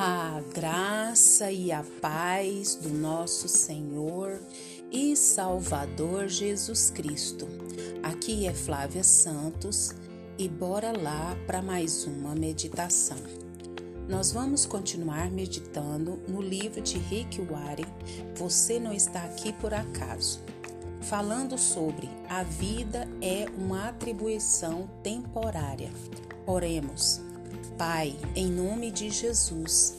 A graça e a paz do nosso Senhor e Salvador Jesus Cristo. Aqui é Flávia Santos e bora lá para mais uma meditação. Nós vamos continuar meditando no livro de Rick Warren, Você Não Está Aqui Por Acaso, falando sobre a vida é uma atribuição temporária. Oremos. Pai, em nome de Jesus,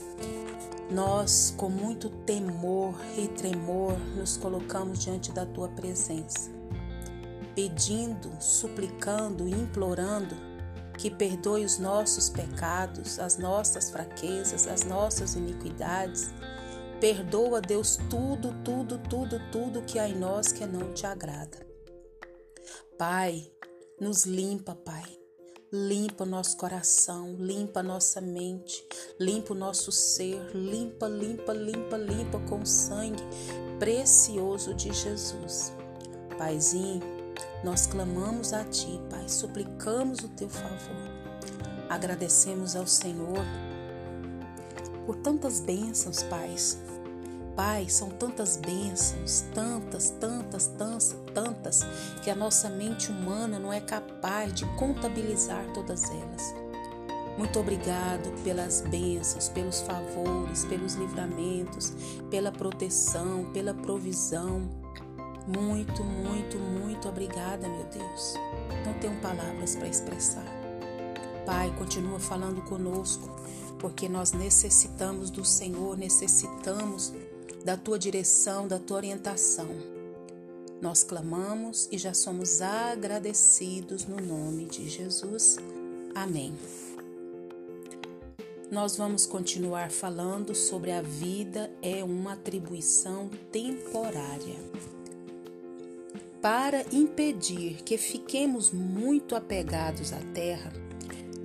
nós, com muito temor e tremor, nos colocamos diante da tua presença, pedindo, suplicando implorando que perdoe os nossos pecados, as nossas fraquezas, as nossas iniquidades. Perdoa, Deus, tudo, tudo, tudo, tudo que há em nós que não te agrada. Pai, nos limpa, Pai Limpa nosso coração, limpa nossa mente, limpa o nosso ser, limpa, limpa, limpa, limpa com o sangue precioso de Jesus. Paizinho, nós clamamos a Ti, Pai, suplicamos o Teu favor. Agradecemos ao Senhor por tantas bênçãos, Pai, Pai, são tantas bênçãos, tantas, tantas, tantas, tantas, que a nossa mente humana não é capaz de contabilizar todas elas. Muito obrigado pelas bênçãos, pelos favores, pelos livramentos, pela proteção, pela provisão. Muito, muito, muito obrigada, meu Deus. Não tenho palavras para expressar. Pai, continua falando conosco, porque nós necessitamos do Senhor, necessitamos da tua direção, da tua orientação. Nós clamamos e já somos agradecidos no nome de Jesus. Amém. Nós vamos continuar falando sobre a vida é uma atribuição temporária. Para impedir que fiquemos muito apegados à terra,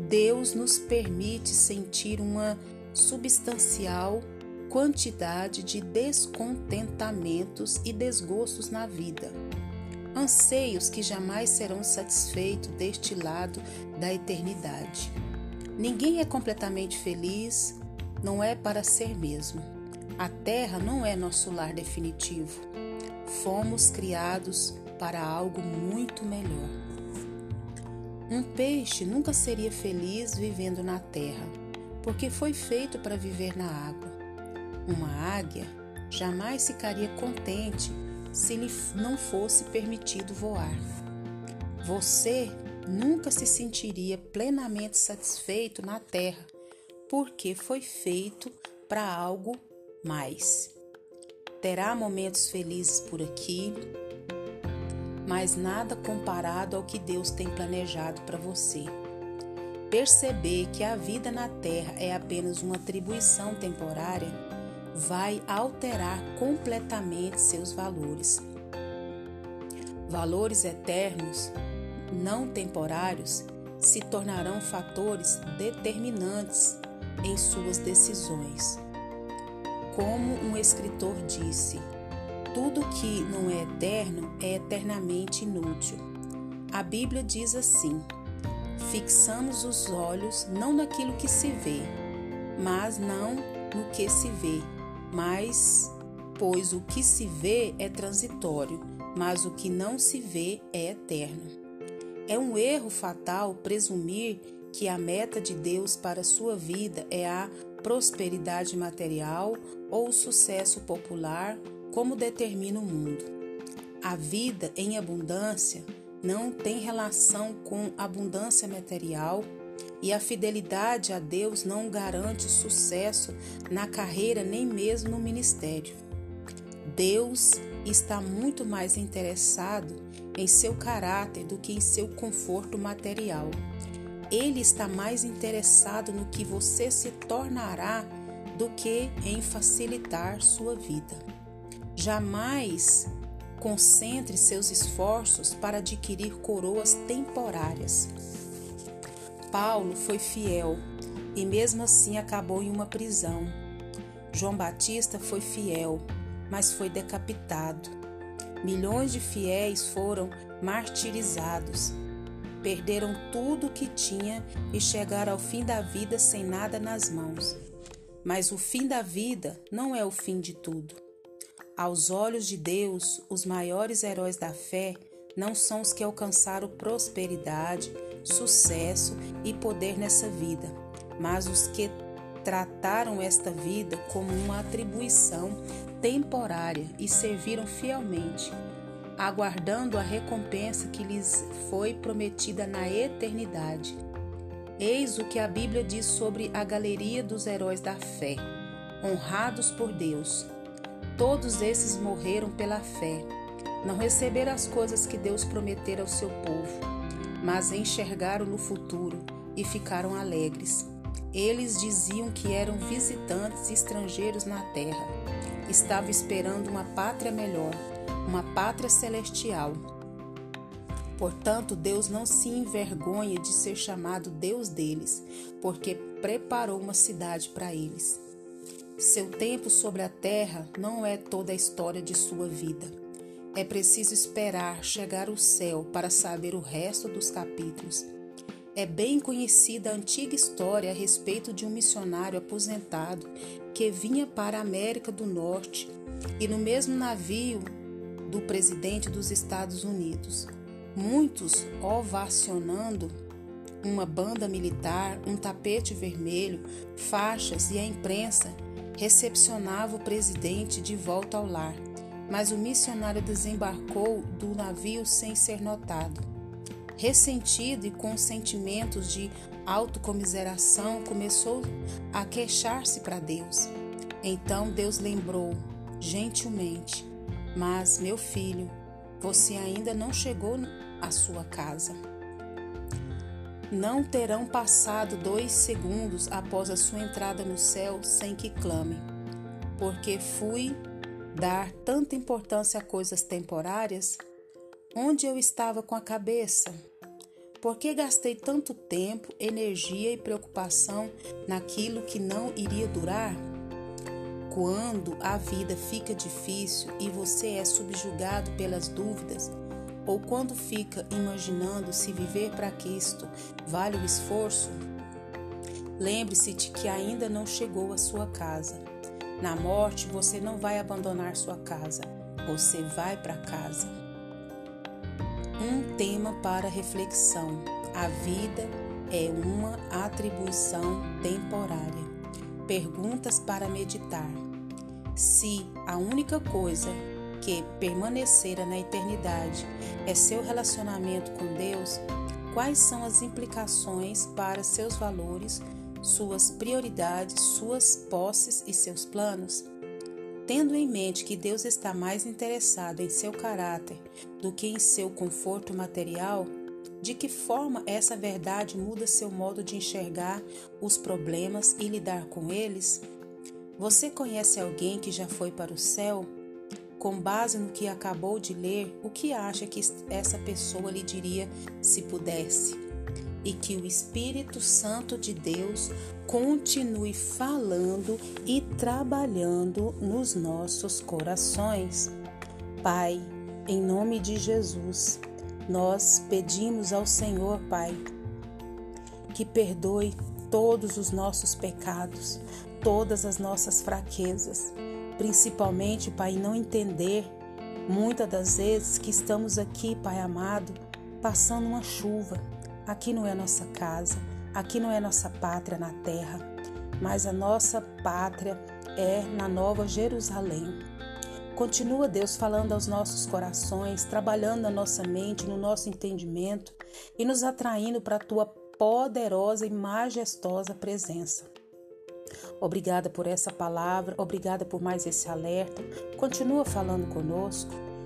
Deus nos permite sentir uma substancial quantidade de descontentamentos e desgostos na vida. Anseios que jamais serão satisfeitos deste lado da eternidade. Ninguém é completamente feliz, não é para ser mesmo. A terra não é nosso lar definitivo. Fomos criados para algo muito melhor. Um peixe nunca seria feliz vivendo na terra, porque foi feito para viver na água. Uma águia jamais ficaria contente se lhe não fosse permitido voar. Você nunca se sentiria plenamente satisfeito na terra, porque foi feito para algo mais. Terá momentos felizes por aqui, mas nada comparado ao que Deus tem planejado para você. Perceber que a vida na terra é apenas uma atribuição temporária vai alterar completamente seus valores. Valores eternos, não temporários, se tornarão fatores determinantes em suas decisões. Como um escritor disse, tudo que não é eterno é eternamente inútil. A Bíblia diz assim: fixamos os olhos não naquilo que se vê, mas não no que se vê, mas, pois o que se vê é transitório, mas o que não se vê é eterno. É um erro fatal presumir que a meta de Deus para sua vida é a prosperidade material ou o sucesso popular, como determina o mundo. A vida em abundância não tem relação com abundância material e a fidelidade a Deus não garante sucesso na carreira nem mesmo no ministério. Deus está muito mais interessado em seu caráter do que em seu conforto material. Ele está mais interessado no que você se tornará do que em facilitar sua vida. Jamais concentre seus esforços para adquirir coroas temporárias. Paulo foi fiel e mesmo assim acabou em uma prisão. João Batista foi fiel, mas foi decapitado. Milhões de fiéis foram martirizados. Perderam tudo o que tinha e chegaram ao fim da vida sem nada nas mãos. Mas o fim da vida não é o fim de tudo. Aos olhos de Deus, os maiores heróis da fé não são os que alcançaram prosperidade, sucesso e poder nessa vida, mas os que trataram esta vida como uma atribuição temporária e serviram fielmente, aguardando a recompensa que lhes foi prometida na eternidade. Eis o que a Bíblia diz sobre a galeria dos heróis da fé, honrados por Deus. Todos esses morreram pela fé. Não receberam as coisas que Deus prometera ao seu povo, mas enxergaram no futuro e ficaram alegres. Eles diziam que eram visitantes estrangeiros na terra. Estavam esperando uma pátria melhor, uma pátria celestial. Portanto, Deus não se envergonha de ser chamado Deus deles, porque preparou uma cidade para eles. Seu tempo sobre a terra não é toda a história de sua vida. É preciso esperar chegar o céu para saber o resto dos capítulos. É bem conhecida a antiga história a respeito de um missionário aposentado que vinha para a América do Norte e no mesmo navio do presidente dos Estados Unidos. Muitos ovacionando uma banda militar, um tapete vermelho, faixas e a imprensa recepcionava o presidente de volta ao lar. Mas o missionário desembarcou do navio sem ser notado. Ressentido e com sentimentos de autocomiseração, começou a queixar-se para Deus. Então Deus lembrou, gentilmente: Mas, meu filho, você ainda não chegou à sua casa. Não terão passado dois segundos após a sua entrada no céu sem que clame, porque fui dar tanta importância a coisas temporárias Onde eu estava com a cabeça? Por que gastei tanto tempo, energia e preocupação naquilo que não iria durar? Quando a vida fica difícil e você é subjugado pelas dúvidas, ou quando fica imaginando se viver para Cristo vale o esforço, lembre-se de que ainda não chegou à sua casa. Na morte, você não vai abandonar sua casa, você vai para casa. Um tema para reflexão: a vida é uma atribuição temporária. Perguntas para meditar. Se a única coisa que permanecerá na eternidade é seu relacionamento com Deus, quais são as implicações para seus valores, suas prioridades, suas posses e seus planos? Tendo em mente que Deus está mais interessado em seu caráter do que em seu conforto material, de que forma essa verdade muda seu modo de enxergar os problemas e lidar com eles? Você conhece alguém que já foi para o céu? Com base no que acabou de ler, o que acha que essa pessoa lhe diria se pudesse? E que o Espírito Santo de Deus continue falando e trabalhando nos nossos corações. Pai, em nome de Jesus, nós pedimos ao Senhor, Pai, que perdoe todos os nossos pecados, todas as nossas fraquezas, principalmente, Pai, não entender muitas das vezes que estamos aqui, Pai amado, passando uma chuva Aqui não é nossa casa, aqui não é nossa pátria na terra, mas a nossa pátria é na Nova Jerusalém. Continua Deus falando aos nossos corações, trabalhando na nossa mente, no nosso entendimento e nos atraindo para a tua poderosa e majestosa presença. Obrigada por essa palavra, obrigada por mais esse alerta. Continua falando conosco.